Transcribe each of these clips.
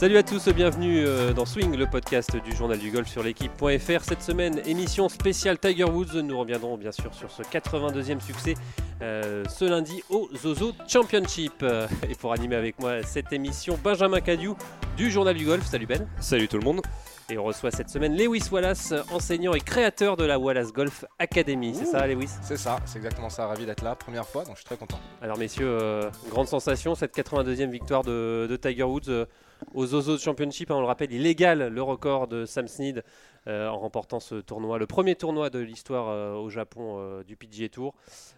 Salut à tous, bienvenue euh, dans Swing, le podcast du journal du golf sur l'équipe.fr. Cette semaine, émission spéciale Tiger Woods. Nous reviendrons bien sûr sur ce 82e succès euh, ce lundi au Zozo Championship. Et pour animer avec moi cette émission, Benjamin Cadieu du journal du golf. Salut Ben. Salut tout le monde. Et on reçoit cette semaine Lewis Wallace, enseignant et créateur de la Wallace Golf Academy. C'est ça, Lewis? C'est ça, c'est exactement ça. Ravi d'être là, première fois, donc je suis très content. Alors, messieurs, euh, grande sensation, cette 82e victoire de, de Tiger Woods euh, au Zozo Championship. hein, on le rappelle, il égale le record de Sam Snead euh, en remportant ce tournoi, le premier tournoi de l'histoire euh, au Japon euh, du PGA Tour.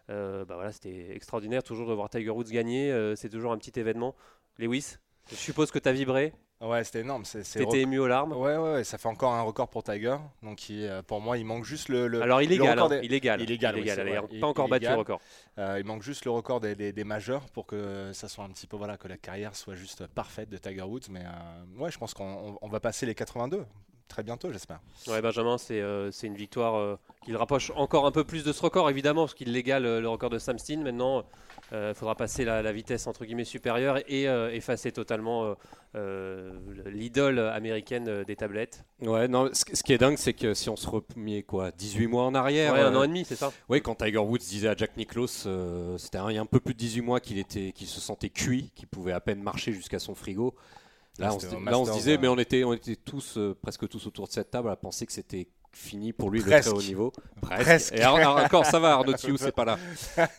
Bah voilà, C'était extraordinaire, toujours de voir Tiger Woods gagner. c'est toujours un petit événement. Lewis, je suppose que tu as vibré, Ouais, c'était énorme. C'est, c'est tu étais ému aux larmes. Ouais, ouais, ouais, ça fait encore un record pour Tiger. Donc, euh, pour moi, il manque juste le. le- Alors, il le égale, record hein, des- il égale. il égale, oui, vrai. Il- pas encore battu le record. euh, il manque juste le record des, des- des majeurs pour que ça soit un petit peu. Voilà, que la carrière soit juste parfaite de Tiger Woods. Mais euh, ouais, je pense qu'on on- on va passer les 82 très bientôt, j'espère. Ouais, Benjamin, c'est euh, une victoire euh, qui le rapproche encore un peu plus de ce record, évidemment, parce qu'il l'égale euh, le record de Sam Steen. Maintenant, il faudra passer la, la vitesse entre guillemets supérieure et euh, effacer totalement euh, euh, l'idole américaine euh, des tablettes. Ouais, non, ce, ce qui est dingue, c'est que si on se remet quoi, 18 mois en arrière, Ouais, un euh, an et demi, c'est ça ouais, quand Tiger Woods disait à Jack Nicklaus, euh, c'était un, il y a un peu plus de 18 mois qu'il était, qu'il se sentait cuit, qu'il pouvait à peine marcher jusqu'à son frigo. Là, on se, là, on se disait, euh. mais on était, on était tous, euh, presque tous autour de cette table à penser que c'était fini pour lui le Presque. très haut niveau. Presque. Presque. Et alors, encore, ça va, Arnaud Thiou, c'est pas là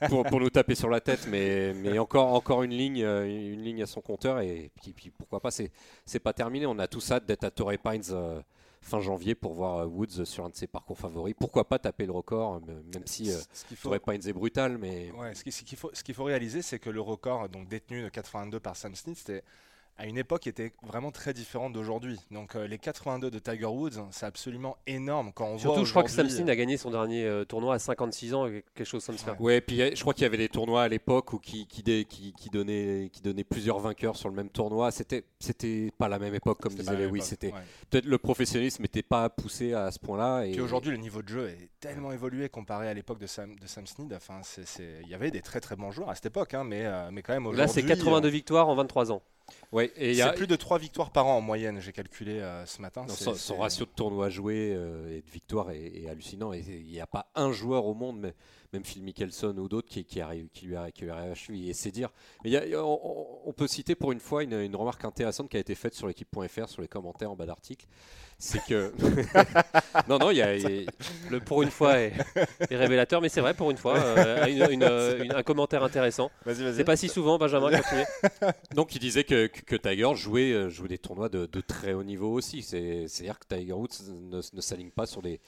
pour, pour nous taper sur la tête, mais, mais encore, encore une ligne, euh, une ligne à son compteur et puis, puis pourquoi pas, c'est, c'est pas terminé. On a tous hâte d'être à Torrey Pines euh, fin janvier pour voir euh, Woods sur un de ses parcours favoris. Pourquoi pas taper le record, même si euh, Ce qu'il faut- Torrey Pines est brutal, mais Ouais, ce qui- ce qu'il faut, ce qu'il faut réaliser, c'est que le record donc détenu de 82 par Sam Snead, c'était à une époque qui était vraiment très différente d'aujourd'hui. Donc euh, les 82 de Tiger Woods, c'est absolument énorme quand on voit Surtout, je crois que Sam Steen a gagné son dernier euh, tournoi à 56 ans, quelque chose comme ça. Ouais. Ouais, puis je crois qu'il y avait des tournois à l'époque où qui, qui, dé- qui, qui donnaient, qui donnaient plusieurs vainqueurs sur le même tournoi. C'était, c'était pas la même époque, comme disait Lewis. C'était ouais. peut-être le professionnalisme n'était pas poussé à ce point-là. Et Puis aujourd'hui, le niveau de jeu est tellement évolué comparé à l'époque de Sam, de Sam Snead. Enfin, c'est- c'est- il y avait des très très bons joueurs à cette époque, hein, mais, euh, mais quand même aujourd'hui. Là, c'est 82 victoires en 23 ans. Ouais, et il y a C'est plus de 3 victoires par an en moyenne, j'ai calculé euh, ce matin. non, son, ratio de tournois joués euh, et de victoires est, est hallucinant. Et il n'y a pas un joueur au monde, mais- même Phil Mickelson ou d'autres, qui, qui, qui lui a, qui lui a achevé. Et c'est dire. Mais il y a- on, on peut citer pour une fois une, une remarque intéressante qui a été faite sur l'équipe.fr, sur les commentaires en bas d'article. C'est que. non, non, il y a. il y a- Le pour une fois est, est révélateur, mais c'est vrai, pour une fois, euh, une- une, un commentaire intéressant. Vas-y, vas-y. C'est pas si souvent, Benjamin, continuez. Donc il disait que, que, que Tiger jouait, euh, jouait des tournois de, de très haut niveau aussi. C'est- C'est-à-dire que Tiger Woods ne, ne s'aligne pas sur des...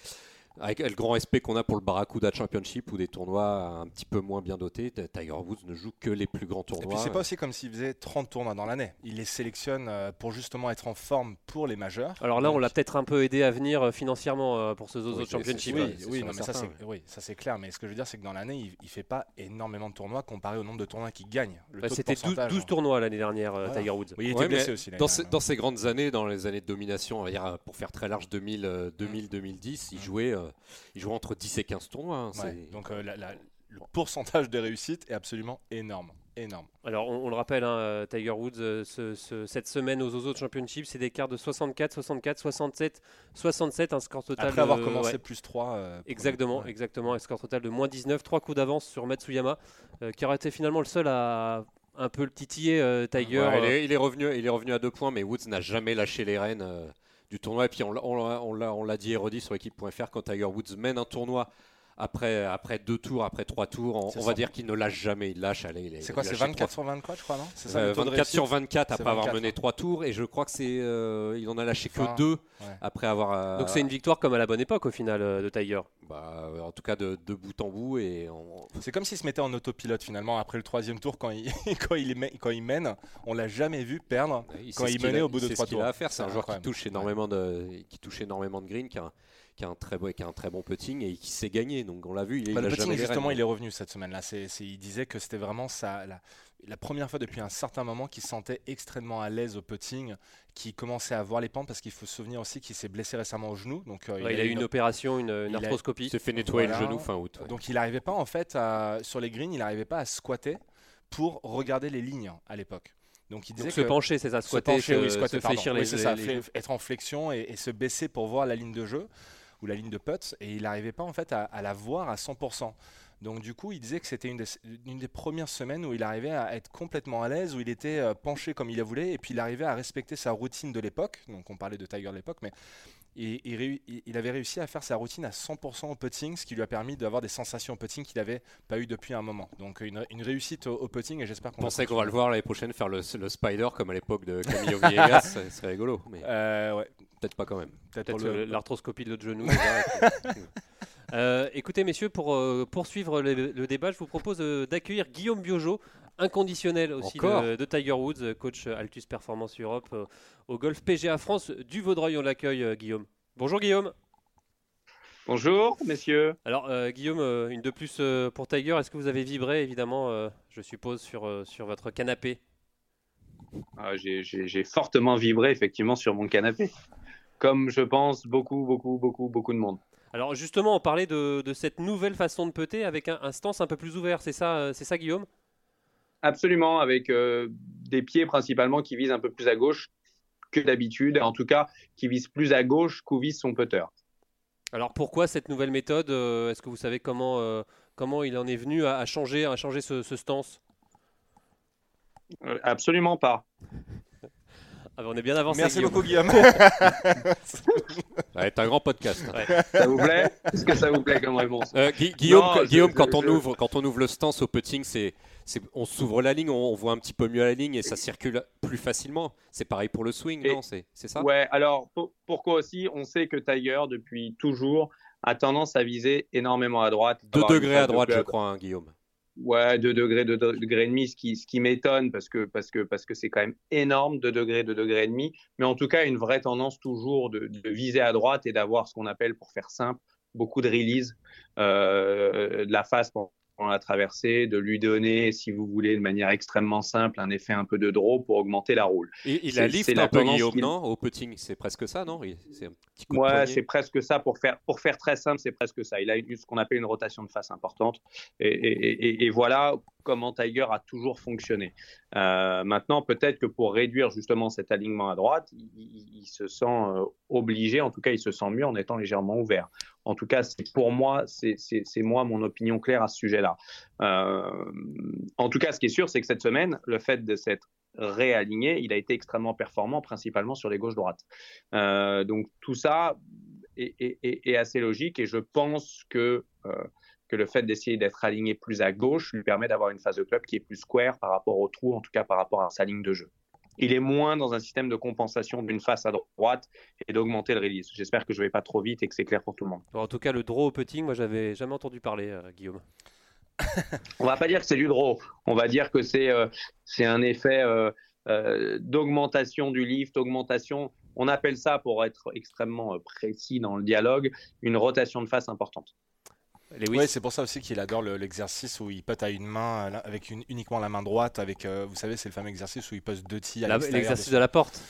Avec le grand respect qu'on a pour le Barracuda Championship ou des tournois un petit peu moins bien dotés, Tiger Woods ne joue que les plus grands Et tournois. puis c'est pas aussi comme s'il faisait 30 tournois dans l'année. Il les sélectionne euh, pour justement être en forme pour les majeurs. Alors là, on l'a peut-être un peu aidé à venir euh, financièrement euh, pour ce Zozo Oui, Championship. Oui, oui, non, et mais ça c'est oui, ça c'est clair. Mais ce que je veux dire, c'est que dans l'année, il, il fait pas énormément de tournois comparé au nombre de tournois qu'il gagne. Bah, C'était 12, pourcentage, 12 hein. tournois l'année dernière, Voilà. Tiger Woods. Oui, il était Ouais, blessé aussi. l'année Dans ces, dernière. dans ces grandes années, dans les années de domination, on va dire, pour faire très large 2000, euh, 2000-2010, il, jouait, euh, il jouait entre 10 et 15 tournois. hein, Ouais, Donc euh, la- la- le pourcentage de réussite est absolument énorme, énorme. Alors, on, on le rappelle, hein, euh, Tiger Woods, euh, ce- ce- cette semaine aux Zozo Championship, c'est des cartes de 64, 64, 67, 67, un score total. Après avoir de- commencé ouais, plus 3. Exactement, exactement, un score total de moins 19, 3 coups d'avance sur Matsuyama, euh, qui aurait été finalement le seul à un peu le titiller euh, Tiger. Ouais, il, euh, est, il est revenu, il est revenu à deux points, mais Woods n'a jamais lâché les rênes euh, du tournoi. Et puis on, l'a- on l'a- dit et redit sur l'équipe.fr, quand Tiger Woods mène un tournoi après, après deux tours, après trois tours, on, C'est va dire qu'il ne lâche jamais. Il lâche, allez, il est- C'est quoi C'est lâche 24 trois- sur 24, je crois, non C'est ça euh, le taux de 24 sur réussite 24 C'est après avoir 24, mené trois tours et je crois que c'est euh, il en a lâché que deux ouais. après avoir euh, Donc c'est une victoire comme à la bonne époque au final euh, de Tiger. bah, en tout cas de, de bout en bout et on- C'est comme s'il se mettait en autopilote finalement après le troisième tour quand il, quand il, mè- quand il mène. On l'a jamais vu perdre. il Quand il menait a- au bout de trois ce qu'il tours. a à faire c'est un C'est joueur qui touche énormément de qui touche énormément de green qui a, qui a un très beau qui a un très bon putting et qui sait gagner donc on l'a vu il, Bah, il le a putting, jamais justement, il est revenu cette semaine-là. Il disait que c'était vraiment sa, la, la première fois depuis un certain moment qu'il se sentait extrêmement à l'aise au putting, qu'il commençait à voir les pentes parce qu'il faut se souvenir aussi qu'il s'est blessé récemment au genou. Donc, euh, Ouais, il, a eu une opération, une, une il a- il arthroscopie. s'est fait nettoyer Voilà. le genou fin août ouais. Donc il n'arrivait pas en fait à- sur les greens, il n'arrivait pas à squatter pour regarder les lignes à l'époque. Donc il Donc disait se que pencher, c'est ça, se squatter, pencher, se, oui, squatter, se fléchir Oui, les, c'est ça, les- être en flexion et, et se baisser pour voir la ligne de jeu la ligne de putt et il n'arrivait pas en fait à, la voir à 100%. Donc du coup, il disait que c'était une des, premières semaines où il arrivait à être complètement à l'aise, où il était euh, penché comme il le voulait et puis il arrivait à respecter sa routine de l'époque. Donc on parlait de Tiger de l'époque, mais il, avait réussi à faire sa routine à 100% au putting, ce qui lui a permis d'avoir des sensations au putting qu'il n'avait pas eu depuis un moment. Donc une, une réussite au, au putting et j'espère qu'on pensait qu'on va le voir l'année prochaine faire le, le spider comme à l'époque de Camilo Villegas, ce serait rigolo, mais Euh, ouais, peut-être pas quand même. peut-être l'arthroscopie de l'autre genou. Euh, écoutez, messieurs, pour euh, poursuivre le, le débat, je vous propose euh, d'accueillir Guillaume Biojo, inconditionnel aussi de, de Tiger Woods, euh, coach Altus Performance Europe euh, au Golf PGA France du Vaudreuil. On l'accueille, euh, Guillaume. Bonjour, Guillaume. Bonjour, messieurs. Alors, euh, Guillaume, euh, une de plus euh, pour Tiger. Est-ce que vous avez vibré, évidemment, euh, je suppose, sur, euh, sur votre canapé? Ah, J'ai fortement vibré effectivement sur mon canapé, comme je pense beaucoup, beaucoup, beaucoup, beaucoup de monde. Alors, justement, on parlait de, de cette nouvelle façon de putter avec un, un stance un peu plus ouvert. C'est ça, euh, c'est ça, Guillaume? Absolument, avec euh, des pieds principalement qui visent un peu plus à gauche que d'habitude, en tout cas qui visent plus à gauche qu'où vise son putter. Alors pourquoi cette nouvelle méthode euh, Est-ce que vous savez comment, euh, comment il en est venu à, à changer, à changer ce, ce stance? Euh, Absolument pas. ah, bah, On est bien avancé. Merci Guillaume. beaucoup Guillaume. Être un grand podcast. Ça vous plaît? Est-ce que ça vous plaît comme réponse? Euh, Gui- Guillaume, Non, quand- je- Guillaume, je- quand, on je- ouvre, quand on ouvre le stance au putting, c'est, on s'ouvre la ligne, on, on voit un petit peu mieux la ligne et ça circule plus facilement. C'est pareil pour le swing, Et- non? C'est, ça? Ouais, alors pour- pourquoi aussi? On sait que Tiger, depuis toujours, a tendance à viser énormément à droite. 2 avoir une degrés à de droite, je crois, hein, Guillaume. Ouais, 2 degrés, 2 degrés et demi, ce qui, ce qui m'étonne parce que parce que parce que c'est quand même énorme, 2 degrés, 2 degrés et demi. Mais en tout cas, une vraie tendance toujours de, viser à droite et d'avoir ce qu'on appelle, pour faire simple, beaucoup de release euh, de la face pendant la traversée, de lui donner, si vous voulez, de manière extrêmement simple, un effet un peu de draw pour augmenter la roule. Il C'est- a lift la un peu, Guillaume, non Au putting, c'est presque ça, non? Il- C'est Ouais, c'est presque ça pour faire, pour faire très simple, c'est presque ça. Il a une- ce qu'on appelle une rotation de face importante. Et, et- et- et voilà comment Tiger a toujours fonctionné. Euh, maintenant, peut-être que pour réduire justement cet alignement à droite, il, se sent euh, obligé, en tout cas, il se sent mieux en étant légèrement ouvert. En tout cas, c'est pour moi, c'est moi mon opinion claire à ce sujet-là. Euh, en tout cas, ce qui est sûr, c'est que cette semaine, le fait de s'être réaligné, il a été extrêmement performant, principalement sur les gauches-droites. Donc tout ça est, assez logique et je pense que, que le fait d'essayer d'être aligné plus à gauche lui permet d'avoir une phase de club qui est plus square par rapport au trou, en tout cas par rapport à sa ligne de jeu. Il est moins dans un système de compensation d'une face à droite et d'augmenter le release. J'espère que je ne vais pas trop vite et que c'est clair pour tout le monde. En tout cas, le draw au putting, moi, j'avais jamais entendu parler, euh, Guillaume. On va pas dire que c'est du draw, on va dire que c'est euh, c'est un effet euh, d'augmentation du lift, augmentation. On appelle ça, pour être extrêmement précis dans le dialogue, une rotation de face importante. Oui, c'est pour ça aussi qu'il adore le- l'exercice où il putt à une main, avec une- uniquement la main droite. Avec, euh, vous savez, c'est le fameux exercice où il pose deux tirs à la- l'extérieur l'exercice de la porte.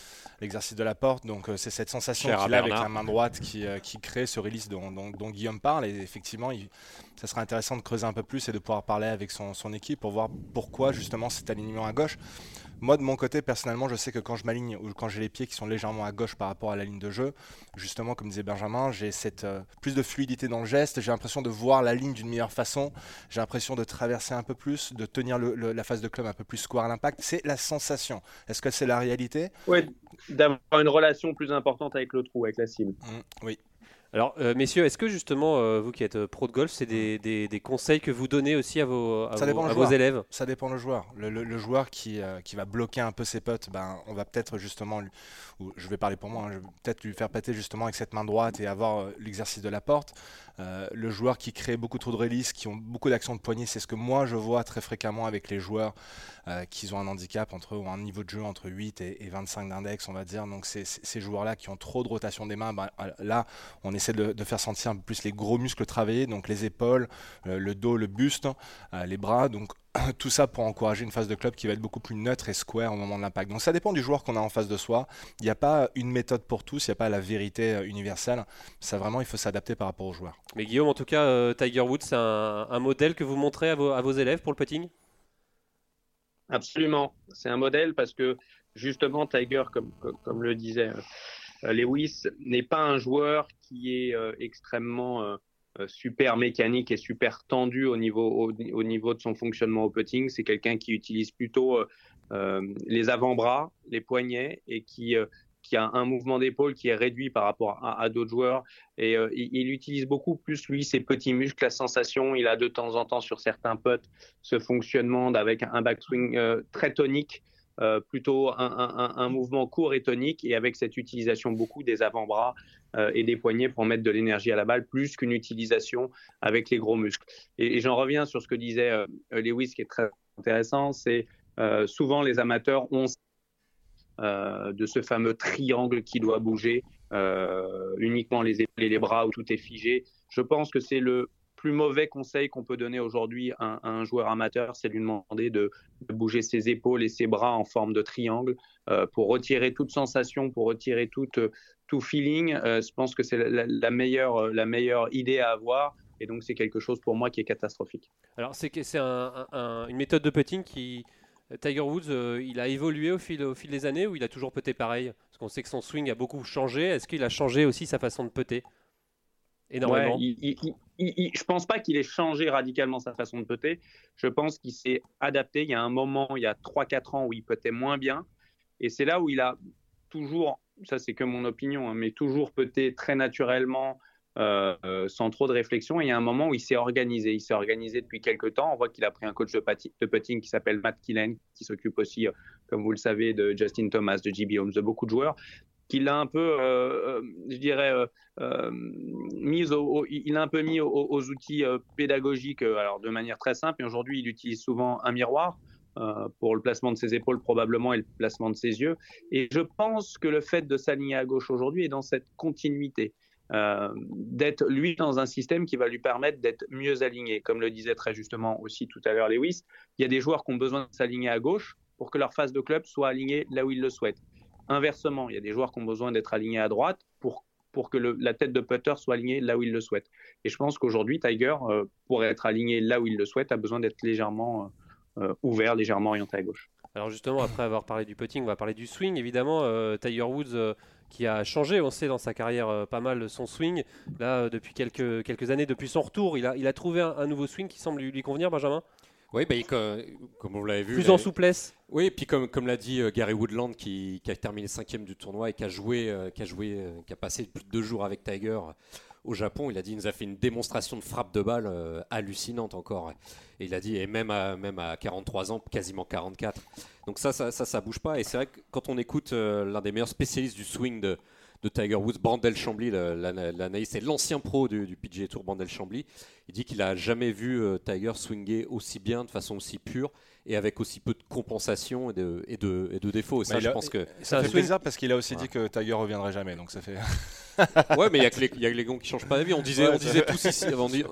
l'exercice de la porte. Donc euh, c'est cette sensation qu'il a avec la main droite qui, euh, qui crée ce release dont, dont- dont Guillaume parle. Et effectivement, il- ça sera intéressant de creuser un peu plus et de pouvoir parler avec son, son équipe pour voir pourquoi justement cet alignement à gauche. Moi, de mon côté, personnellement, je sais que quand je m'aligne ou quand j'ai les pieds qui sont légèrement à gauche par rapport à la ligne de jeu, justement, comme disait Benjamin, j'ai cette euh, plus de fluidité dans le geste. J'ai l'impression de voir la ligne d'une meilleure façon. J'ai l'impression de traverser un peu plus, de tenir le- le- la phase de club un peu plus square à l'impact. C'est la sensation. Est-ce que c'est la réalité? Oui, d'avoir une relation plus importante avec le trou, avec la cible. Mm, Oui. Alors, euh, messieurs, est-ce que justement, euh, vous qui êtes euh, pro de golf, c'est des, des- des conseils que vous donnez aussi à vos, à à élèves? Ça dépend le joueur. Le, le- le joueur qui, qui va bloquer un peu ses potes, ben, on va peut-être justement, lui- je vais parler pour moi, hein, je vais peut-être lui faire pâter justement avec cette main droite et avoir euh, l'exercice de la porte. Euh, le joueur qui crée beaucoup trop de release, qui ont beaucoup d'actions de poignet, c'est ce que moi je vois très fréquemment avec les joueurs euh, qui ont un handicap entre ou un niveau de jeu entre 8 et, et 25 d'index, on va dire. Donc ces joueurs-là qui ont trop de rotation des mains, euh, là on essaie de, de faire sentir un peu plus les gros muscles travailler, donc les épaules, le dos, le buste, les bras. Donc tout ça pour encourager une phase de club qui va être beaucoup plus neutre et square au moment de l'impact. Donc ça dépend du joueur qu'on a en face de soi. Il n'y a pas une méthode pour tous, il n'y a pas la vérité euh, universelle. Ça vraiment, il faut s'adapter par rapport aux joueurs. Mais Guillaume, en tout cas, euh, Tiger Woods, c'est un, modèle que vous montrez à vos, élèves pour le putting? Absolument. C'est un modèle parce que justement, Tiger, comme, le disait euh, Lewis, n'est pas un joueur qui est extrêmement super mécanique et super tendu au niveau, au, niveau de son fonctionnement au putting. C'est quelqu'un qui utilise plutôt les avant-bras, les poignets et qui qui a un mouvement d'épaule qui est réduit par rapport à, d'autres joueurs. Et il, utilise beaucoup plus, lui, ses petits muscles, la sensation. Il a de temps en temps sur certains putts ce fonctionnement avec un backswing très tonique euh, plutôt un, mouvement court et tonique et avec cette utilisation beaucoup des avant-bras euh, et des poignets pour mettre de l'énergie à la balle plus qu'une utilisation avec les gros muscles. Et, j'en reviens sur ce que disait euh, Lewis qui est très intéressant, c'est souvent les amateurs ont de ce fameux triangle qui doit bouger, uniquement les épaules et les bras où tout est figé. Je pense que c'est le plus mauvais conseil qu'on peut donner aujourd'hui à, un joueur amateur, c'est lui demander de, bouger ses épaules et ses bras en forme de triangle euh, pour retirer toute sensation, pour retirer toute, tout feeling. Euh, je pense que c'est la, meilleure, la meilleure idée à avoir. Et donc, c'est quelque chose pour moi qui est catastrophique. Alors, c'est c'est une méthode de putting qui. Tiger Woods, euh, il a évolué au fil, au fil des années ou il a toujours puté pareil? Parce qu'on sait que son swing a beaucoup changé. Est-ce qu'il a changé aussi sa façon de putter énormément. Ouais, je pense pas qu'il ait changé radicalement sa façon de putter. Je pense qu'il s'est adapté. Il y a un moment, il y a 3-4 ans, où il putait moins bien. Et c'est là où il a toujours, ça c'est que mon opinion, hein, mais toujours puté très naturellement, euh, sans trop de réflexion. Et il y a un moment où il s'est organisé. Il s'est organisé depuis quelques temps. On voit qu'il a pris un coach de, de putting qui s'appelle Matt Killen, qui s'occupe aussi, euh, comme vous le savez, de Justin Thomas, de JB Holmes, de beaucoup de joueurs qu'il a un peu, euh, euh, je dirais, euh, mis au, il a un peu mis aux, outils pédagogiques, alors de manière très simple. Aujourd'hui, il utilise souvent un miroir. pour le placement de ses épaules probablement et le placement de ses yeux. Et je pense que le fait de s'aligner à gauche aujourd'hui est dans cette continuité, d'être lui dans un système qui va lui permettre d'être mieux aligné. Comme le disait très justement aussi tout à l'heure Lewis, il y a des joueurs qui ont besoin de s'aligner à gauche pour que leur phase de club soit alignée là où ils le souhaitent. Inversement, il y a des joueurs qui ont besoin d'être alignés à droite pour, pour que la tête de putter soit alignée là où il le souhaite. Et je pense qu'aujourd'hui, Tiger, euh, pour être aligné là où il le souhaite, a besoin d'être légèrement euh, euh, ouvert, légèrement orienté à gauche. Alors justement, après avoir parlé du putting, on va parler du swing. Évidemment, Tiger Woods qui a changé, on sait, dans sa carrière pas mal son swing. Là, depuis quelques, quelques années, depuis son retour, il a, il a trouvé un, nouveau swing qui semble lui convenir, Benjamin? Oui, bah, comme, vous l'avez vu. Plus en souplesse. Oui, et puis comme, comme l'a dit euh, Gary Woodland, qui, a terminé cinquième du tournoi et qui a joué, euh, qui a joué, euh, qui a passé plus de deux jours avec Tiger au Japon, il a dit, il nous a fait une démonstration de frappe de balle hallucinante encore. Et il a dit, et même à, même à 43 ans, quasiment 44. Donc ça, ça, ça, ça bouge pas. Et c'est vrai que quand on écoute l'un des meilleurs spécialistes du swing de, de Tiger Woods, Brandel Chambly, l'analyste, c'est l'ancien pro du, du, PGA Tour, Brandel Chambly. Il dit qu'il a jamais vu euh, Tiger swinger aussi bien, de façon aussi pure et avec aussi peu de compensation et de, et de, et de défauts. Et ça, je pense que ça fait plaisir parce qu'il a aussi dit que Tiger reviendrait jamais, donc ça fait. ouais, mais il y a que les, y a les gants qui changent pas d'avis. On disait, on disait tous ici,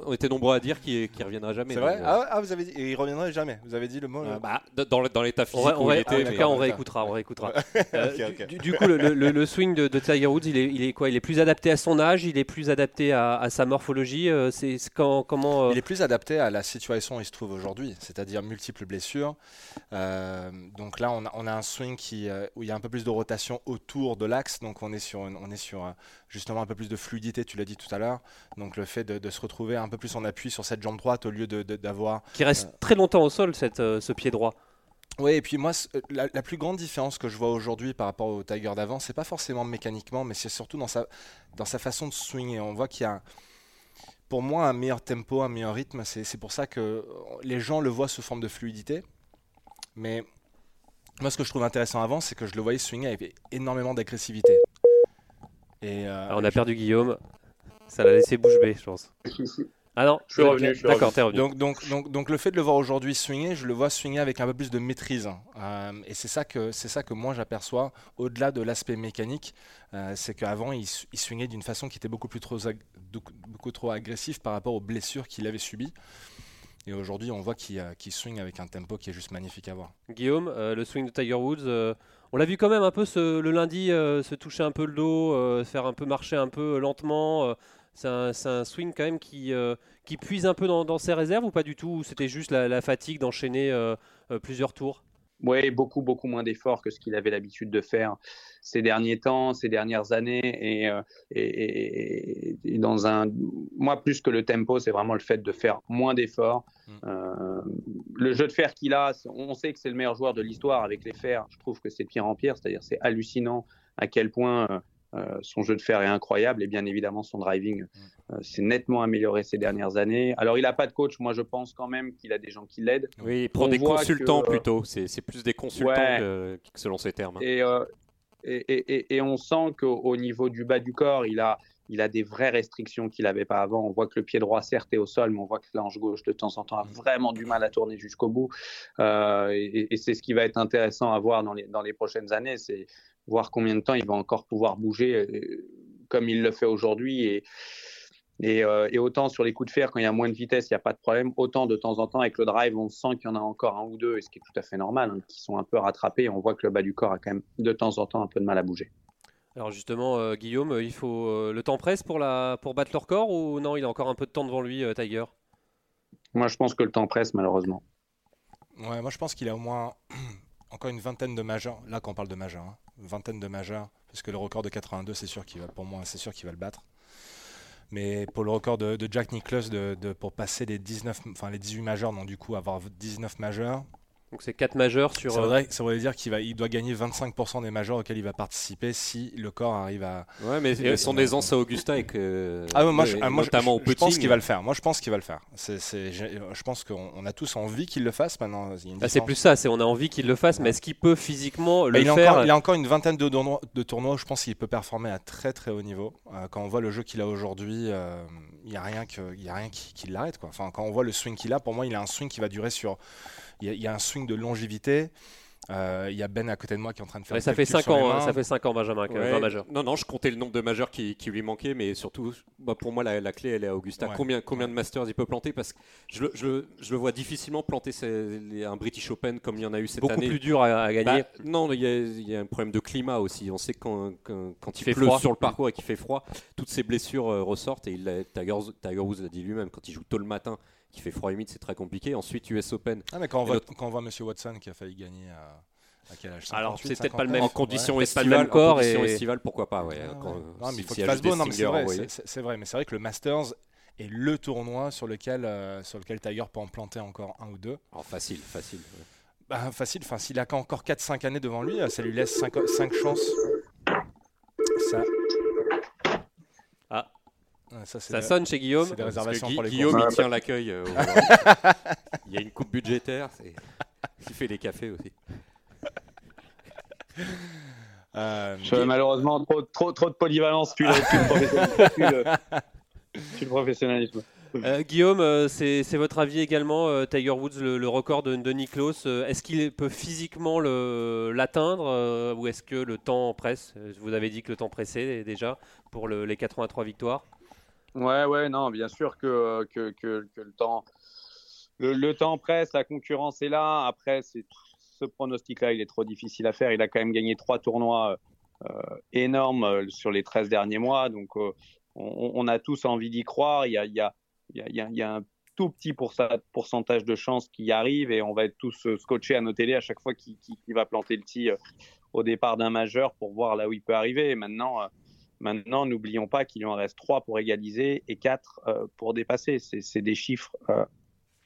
on, était nombreux à dire qu'il ne reviendra jamais. C'est vrai. Euh. Ah, ah, vous avez dit, il reviendrait jamais. Vous avez dit le mot. Euh, bah, dans, dans l'état physique. On, en tout cas, on réécoutera, on rééutera. Euh, du, coup, le, le, swing de, Tiger Woods, il est, il est quoi? Il est plus adapté à son âge, il est plus adapté à, à sa morphologie? c'est quand, comment Il est plus adapté à la situation où il se trouve aujourd'hui, c'est-à-dire multiples blessures. Euh, donc là, on a, on a, un swing qui, euh, où il y a un peu plus de rotation autour de l'axe. Donc on est sur, on est sur euh, justement un peu plus de fluidité, tu l'as dit tout à l'heure. Donc le fait de, se retrouver un peu plus en appui sur cette jambe droite au lieu d'avoir... De, qui reste très longtemps au sol, cette, ce pied droit. Oui, et puis moi, la, plus grande différence que je vois aujourd'hui par rapport au Tiger d'avant, c'est pas forcément mécaniquement, mais c'est surtout dans sa, dans sa façon de swinger. On voit qu'il y a pour moi un meilleur tempo, un meilleur rythme. C'est pour ça que les gens le voient sous forme de fluidité. Mais moi, ce que je trouve intéressant avant, c'est que je le voyais swinger avec énormément d'agressivité. Et euh, on a perdu Guillaume. Ça l'a laissé bouche bée, je pense. Ah non, je suis revenu. D'accord, t'es revenu. Donc, donc, donc, donc, le fait de le voir aujourd'hui swinger, je le vois swinger avec un peu plus de maîtrise. Euh, et c'est ça que c'est ça que moi j'aperçois au-delà de l'aspect mécanique, euh, c'est qu'avant il, il swingait d'une façon qui était beaucoup plus trop beaucoup trop agressive par rapport aux blessures qu'il avait subies. Et aujourd'hui, on voit qu'il swing avec un tempo qui est juste magnifique à voir. Guillaume, euh, le swing de Tiger Woods, euh, on l'a vu quand même un peu le lundi euh, se toucher un peu le dos, faire un peu marcher un peu lentement. C'est un, swing quand même qui, qui puise un peu dans, ses réserves ou pas du tout C'était juste la, fatigue d'enchaîner plusieurs tours? Oui, beaucoup, beaucoup moins d'efforts que ce qu'il avait l'habitude de faire ces derniers temps, ces dernières années. Euh, et, et, dans un. Moi, plus que le tempo, c'est vraiment le fait de faire moins d'efforts. Mm. Euh, le jeu de fer qu'il a, on sait que c'est le meilleur joueur de l'histoire avec les fers. Je trouve que c'est pire en pire. C'est-à-dire, c'est hallucinant à quel point. Euh, euh, son jeu de fer est incroyable et bien évidemment son driving mm. s'est nettement amélioré ces dernières années. Alors il n'a pas de coach, moi je pense quand même qu'il a des gens qui l'aident. Oui, il prend des consultants plutôt, c'est plus des consultants que, selon ses termes. Hein. Et, et, on sent qu'au niveau du bas du corps, il a, il a des vraies restrictions qu'il n'avait pas avant. On voit que le pied droit, certes, est au sol, mais on voit que l'ange gauche, de temps en temps, a vraiment du mal à tourner jusqu'au bout. Euh, et, c'est ce qui va être intéressant à voir dans les, dans les prochaines années, c'est voir combien de temps il va encore pouvoir bouger euh, comme il le fait aujourd'hui. Et, euh, et, autant sur les coups de fer, quand il y a moins de vitesse, il n'y a pas de problème. Autant de temps en temps, avec le drive, on sent qu'il y en a encore un ou deux, et ce qui est tout à fait normal, hein, qui sont un peu rattrapés. on voit que le bas du corps a quand même de temps en temps un peu de mal à bouger. Alors justement, euh, Guillaume, il faut le temps presse pour, la, pour battre le record ou non Il a encore un peu de temps devant lui, Tiger? Moi, je pense que le temps presse, malheureusement. Ouais, moi, je pense qu'il a au moins encore une vingtaine de majeurs. Là, quand on parle de majeurs, hein, vingtaine de majeurs, parce que le record de 82, c'est sûr qu'il va, pour moi, c'est sûr qu'il va le battre. Mais pour le record de, Jack Nicklaus, pour passer les, 19, enfin les 18 majeurs, non, du coup, avoir 19 majeurs, donc c'est 4 majeurs sur. Ça voudrait, ça voudrait dire qu'il va, il doit gagner 25% des majeurs auxquels il va participer si le corps arrive à. Ouais, mais et, son aisance à Augusta et que. Ah, moi, je, ah, notamment je, je, pense qu'il va le faire. Moi, je pense qu'il va le faire. C'est, je pense qu'on a tous envie qu'il le fasse maintenant. Ah, c'est plus ça, c'est on a envie qu'il le fasse, mais est-ce qu'il peut physiquement le il faire encore, Il a encore une vingtaine de tournois, de tournois je pense qu'il peut performer à très très haut niveau. Euh, quand on voit le jeu qu'il a aujourd'hui, euh, il n'y a rien, que, y a rien qui, qui l'arrête. Enfin, quand on voit le swing qu'il a, pour moi, il a un swing qui va durer sur il y, a un swing de longévité. Euh, il y a Ben à côté de moi qui est en train de faire. ça fait 5 ans, ça fait 5 ans Benjamin, majeur. Non, non, je comptais le nombre de majeurs qui, lui manquaient, mais surtout, bah, pour moi, la, clé, elle est à Augusta. Combien, combien de masters il peut planter? Parce que je, je, je, le vois difficilement planter un British Open comme il y en a eu cette année. Beaucoup plus dur à, gagner. Bah, non, il y, a, un problème de climat aussi. On sait quand, quand, il, fait pleut sur le parcours et qu'il fait froid, toutes ces blessures euh, ressortent. Et il, Tiger, Tiger Woods l'a dit lui-même quand il joue tôt le matin qui fait froid humide, c'est très compliqué. Ensuite, US Open. Ah, mais quand on, voit, quand on voit Monsieur Watson qui a failli gagner à. quel âge? Alors c'est peut-être pas le même en conditions estivales, corps et pourquoi pas ouais. Ah non, mais il faut qu'il fasse beau. Non, mais c'est vrai, c'est vrai, mais c'est vrai que le Masters est le tournoi sur lequel euh, sur lequel Tiger peut en planter encore un ou deux. Alors facile, facile. Bah, facile. Enfin, s'il a encore 4-5 années devant lui, ça lui laisse 5, 5 chances. Ça, ça, sonne chez Guillaume. C'est des réservations pour les Guillaume, il tient l'accueil. Euh, il y a une coupe budgétaire. Il fait des cafés aussi. Euh, malheureusement, trop, trop, trop de polyvalence. Tu le, le, professionnalisme. Euh, Guillaume, euh, c'est votre avis également, Tiger Woods, le, record de, de Niklos. est-ce qu'il peut physiquement l'atteindre ou est-ce que le temps presse? Vous avez dit que le temps pressait déjà pour les 83 victoires. Ouais, ouais, non, bien sûr que, que, que, le temps. Le, temps presse, la concurrence est là. Après, c'est ce pronostic-là, il est trop difficile à faire. Il a quand même gagné trois tournois euh, énormes euh, sur les 13 derniers mois. Donc, euh, on, a tous envie d'y croire. Il y a, il y, a, il y, a, il y a un tout petit pourcentage de chances qui arrive et on va être tous scotchés à nos télés à chaque fois qu'il va planter le tee au départ d'un majeur pour voir là où il peut arriver. Maintenant, Maintenant, n'oublions pas qu'il en reste 3 pour égaliser et 4 euh, pour dépasser. C'est des chiffres.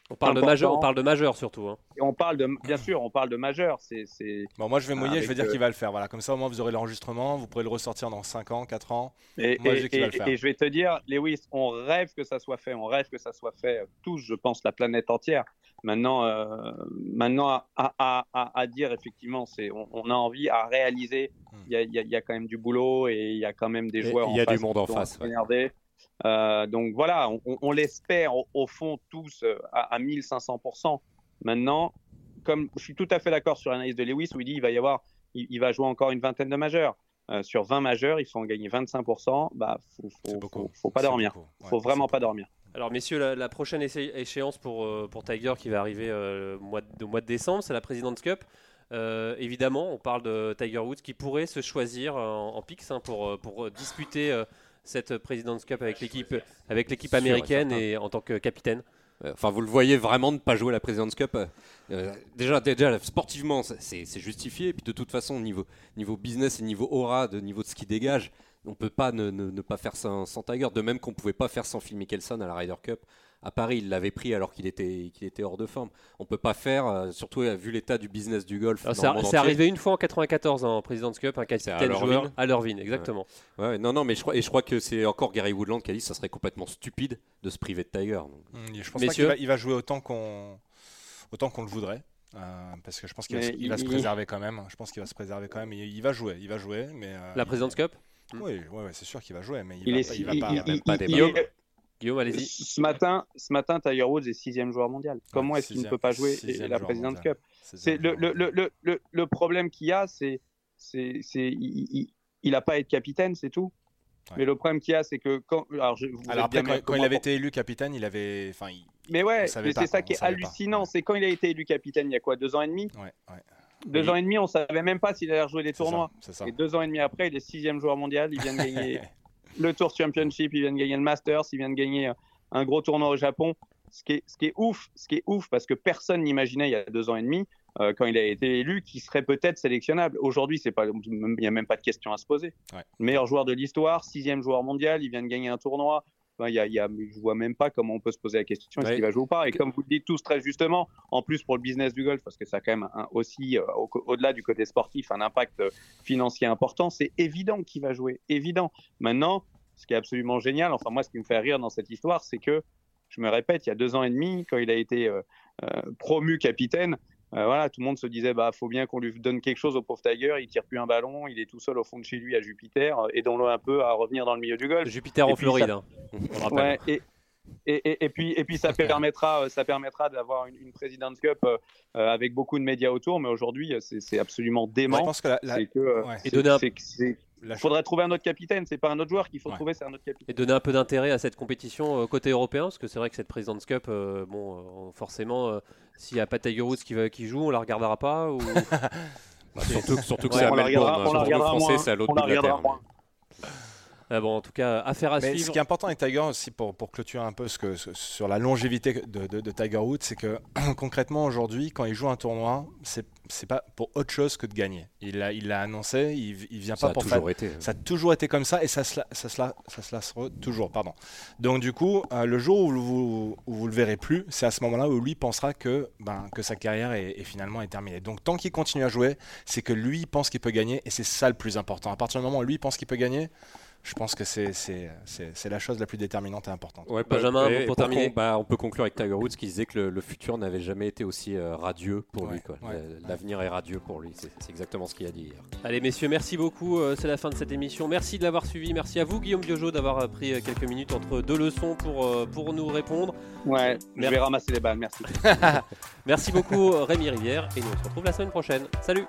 Euh, on parle, de majeur, on parle de majeur surtout. Hein. on parle de, bien sûr, on parle de majeur. C'est, bon, moi je vais mouiller, je vais dire euh, qu'il va le faire. Voilà, comme ça au moins vous aurez l'enregistrement, vous pourrez le ressortir dans 5 ans, 4 ans. Et, moi, je et, et, je vais te dire, Lewis, on rêve que ça soit fait, on rêve que ça soit fait tous, je pense, la planète entière. Maintenant, euh, maintenant à, dire effectivement, c'est on, a envie à réaliser. Hmm. Il y, a, quand même du boulot et il y a quand même des joueurs. Il y a du monde en face. Euh, donc voilà, on, l'espère au, fond tous euh, à, 1500%. Maintenant, comme je suis tout à fait d'accord sur l'analyse de Lewis où il dit il va y avoir, il, va jouer encore une vingtaine de majeurs. sur 20 majeurs, il faut en gagner 25%. Bah, faut, faut, faut, pas dormir. Il faut vraiment pas dormir. Alors messieurs, la, prochaine échéance pour, euh, pour Tiger qui va arriver euh, mois de, mois de décembre, c'est la President's Cup. Euh, évidemment, on parle de Tiger Woods qui pourrait se choisir en, en PIX hein, pour, pour disputer cette President's Cup avec l'équipe avec l'équipe américaine et en tant que capitaine. Enfin, vous le voyez vraiment ne pas jouer la President's Cup. Euh, déjà, déjà, sportivement, c'est justifié. Et puis de toute façon, niveau, niveau business et niveau aura, de niveau de ce qui dégage, on peut pas ne, pas faire sans, sans, Tiger. De même qu'on pouvait pas faire sans Phil Mickelson à la Ryder Cup à Paris, il l'avait pris alors qu'il était, qu'il était hors de forme. On peut pas faire, euh, surtout euh, vu l'état du business du golf. C'est arrivé une fois en 94 en President's Cup, un capitaine joueur à Lurvin, exactement. Ouais. non, non, mais je crois, et je crois que c'est encore Gary Woodland qui a dit que ça serait complètement stupide de se priver de Tiger. Mmh, je pense pas qu'il va, il va jouer autant qu'on, autant qu'on le voudrait. Euh, parce que je pense qu'il va, se préserver quand même. Je pense qu'il va se préserver quand même. il va jouer, il va jouer, mais la President's Cup? Oui, ouais, c'est sûr qu'il va jouer, mais il, va, pas, il, va pas, même pas Guillaume, allez-y. Ce matin, ce matin, Tiger Woods est sixième joueur mondial. Comment est-ce qu'il ne peut pas jouer la President's Cup? C'est le, le, le, le, problème qu'il y a, c'est il n'a pas à être capitaine, c'est tout. Mais le problème qu'il y a, c'est que quand. Alors, après, quand, il avait été élu capitaine, il avait. Enfin, mais ouais, c'est ça qui est hallucinant. C'est quand il a été élu capitaine, il y a quoi, deux ans et demi? Ouais, ouais. Deux ans et demi, on savait même pas s'il allait rejouer les tournois. Et deux ans et demi après, il est sixième joueur mondial. Il vient de gagner le Tour Championship, il vient de gagner le Masters, il vient de gagner un gros tournoi au Japon. Ce qui est, ce qui est ouf, ce qui est ouf, parce que personne n'imaginait il y a deux ans et demi, euh, quand il a été élu, qu'il serait peut-être sélectionnable. Aujourd'hui, c'est pas, il n'y a même pas de question à se poser. Meilleur joueur de l'histoire, sixième joueur mondial, il vient de gagner un tournoi. Enfin, y a, y a, je vois même pas comment on peut se poser la question est-ce qu'il va jouer ou pas? Et comme vous le dites tous très justement, en plus pour le business du golf, parce que ça a quand même aussi, euh, au-delà du côté sportif, un impact financier important, c'est évident qu'il va jouer. Évident. Maintenant, ce qui est absolument génial, enfin moi, ce qui me fait rire dans cette histoire, c'est que, je me répète, il y a deux ans et demi, quand il a été euh, euh, promu capitaine, euh, voilà, tout le monde se disait bah faut bien qu'on lui donne quelque chose au pauvre Tiger. Il tire plus un ballon, il est tout seul au fond de chez lui à Jupiter. Aidons-le un peu à revenir dans le milieu du golf. Jupiter en Floride. Hein, ouais, et, et, et, puis, et puis ça permettra, ça permettra d'avoir une, une President's Cup avec beaucoup de médias autour, mais aujourd'hui c'est absolument dément. je pense que, la, que et donner un... Il faudrait trouver un autre capitaine, c'est pas un autre joueur qu'il faut trouver, c'est un autre capitaine. Et donner un peu d'intérêt à cette compétition euh, côté européen, parce que c'est vrai que cette President's Cup, euh, bon, euh, forcément, s'il n'y a pas Tiger Woods qui, qui joue, on la regardera pas ou... Bah, surtout, surtout que c'est à Melbourne, hein. surtout le français, c'est à l'autre bout de la terre. Ah bon, en tout cas, affaire à suivre. Ce qui est important avec Tiger aussi, pour, pour clôturer un peu ce que, sur la longévité de, de, Tiger Woods, c'est que concrètement aujourd'hui, quand il joue un tournoi, c'est c'est pas pour autre chose que de gagner. Il l'a il a annoncé, il, il vient ça pas pour faire. Été. Ça a toujours été comme ça et ça se, ça se, ça se lassera toujours. Pardon. Donc du coup, euh, le jour où vous, où vous le verrez plus, c'est à ce moment-là où lui pensera que, ben, que sa carrière est, est finalement est terminée. Donc tant qu'il continue à jouer, c'est que lui pense qu'il peut gagner et c'est ça le plus important. À partir du moment où lui pense qu'il peut gagner, je pense que c'est la chose la plus déterminante et importante. Ouais, Benjamin, pour, terminer. bah, on peut conclure avec Tiger Woods qui disait que le, futur n'avait jamais été aussi euh, radieux pour lui. L'avenir est radieux pour lui. C'est exactement ce qu'il a dit hier. Allez, messieurs, merci beaucoup. Euh, c'est la fin de cette émission. Merci de l'avoir suivi. Merci à vous, Guillaume Biojo, d'avoir euh, pris quelques minutes entre deux leçons pour, pour nous répondre. Ouais, je vais ramasser les balles. Merci. merci beaucoup, Rémi Rivière. Et nous on se retrouve la semaine prochaine. Salut!